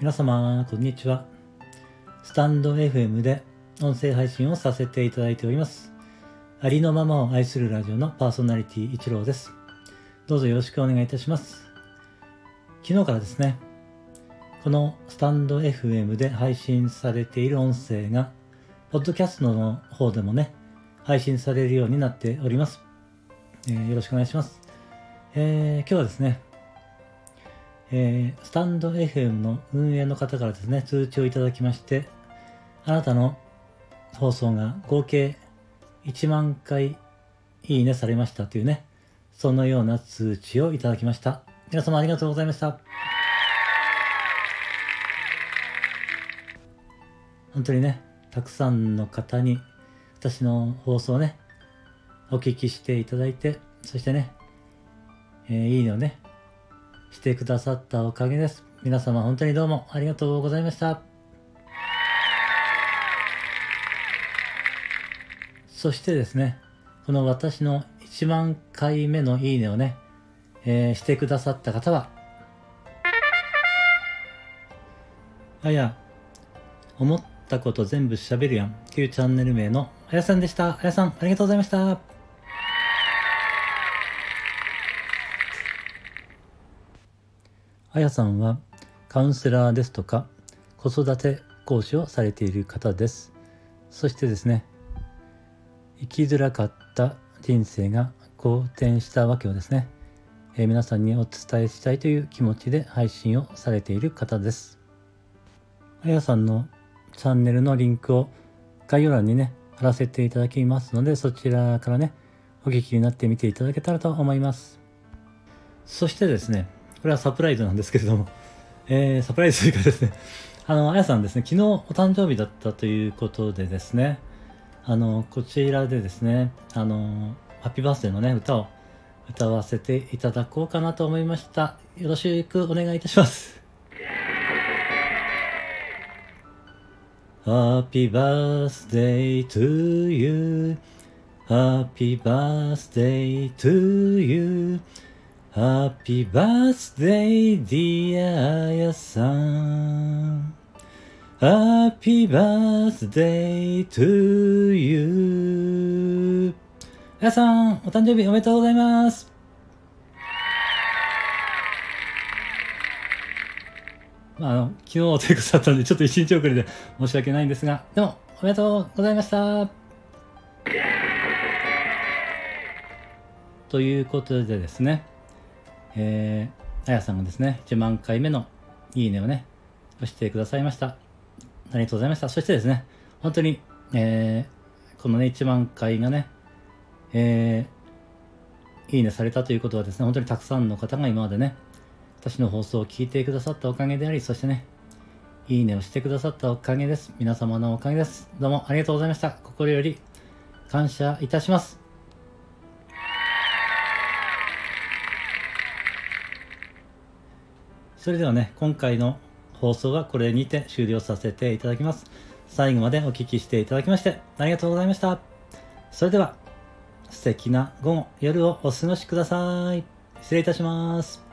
皆様、こんにちは。スタンド FM で音声配信をさせていただいております。ありのままを愛するラジオのパーソナリティ一郎です。どうぞよろしくお願いいたします。昨日からですね、このスタンド FM で配信されている音声が、ポッドキャストの方でもね、配信されるようになっております。えー、よろしくお願いします。えー、今日はですね、えー、スタンド FM の運営の方からですね、通知をいただきまして、あなたの放送が合計1万回いいねされましたというね、そのような通知をいただきました。皆様ありがとうございました。本当にね、たくさんの方に私の放送をね、お聞きしていただいて、そしてね、えー、いいねをね、してくださったおかげです。皆様本当にどうもありがとうございました。そしてですね、この私の1万回目のいいねをね、えー、してくださった方は、あや、思ったこと全部喋るやんっていうチャンネル名のあやさんでした。あやさん、ありがとうございました。あやさんはカウンセラーですとか子育て講師をされている方です。そしてですね、生きづらかった人生が好転したわけをですね、えー、皆さんにお伝えしたいという気持ちで配信をされている方です。あやさんのチャンネルのリンクを概要欄にね、貼らせていただきますので、そちらからね、お聞きになってみていただけたらと思います。そしてですね、これはサプライズなんですけれども、えー、サプライズというかですね、あの、あやさんですね、昨日お誕生日だったということでですね、あの、こちらでですね、あの、ハッピーバースデーのね、歌を歌わせていただこうかなと思いました。よろしくお願いいたします。Happy birthday to you. Happy birthday to you. Happy birthday, dear あやさん。Happy birthday to you. あやさん、お誕生日おめでとうございます。まあ、あの、昨日ということだったので、ちょっと一日遅れで申し訳ないんですが、でも、おめでとうございました。ということでですね、えー、あやさんがですね、1万回目のいいねをね、押してくださいました。ありがとうございました。そしてですね、本当に、えー、このね、1万回がね、えー、いいねされたということはですね、本当にたくさんの方が今までね、私の放送を聞いてくださったおかげであり、そしてね、いいねをしてくださったおかげです。皆様のおかげです。どうもありがとうございました。心より感謝いたします。それではね、今回の放送はこれにて終了させていただきます。最後までお聴きしていただきましてありがとうございました。それでは、素敵な午後、夜をお過ごしください。失礼いたします。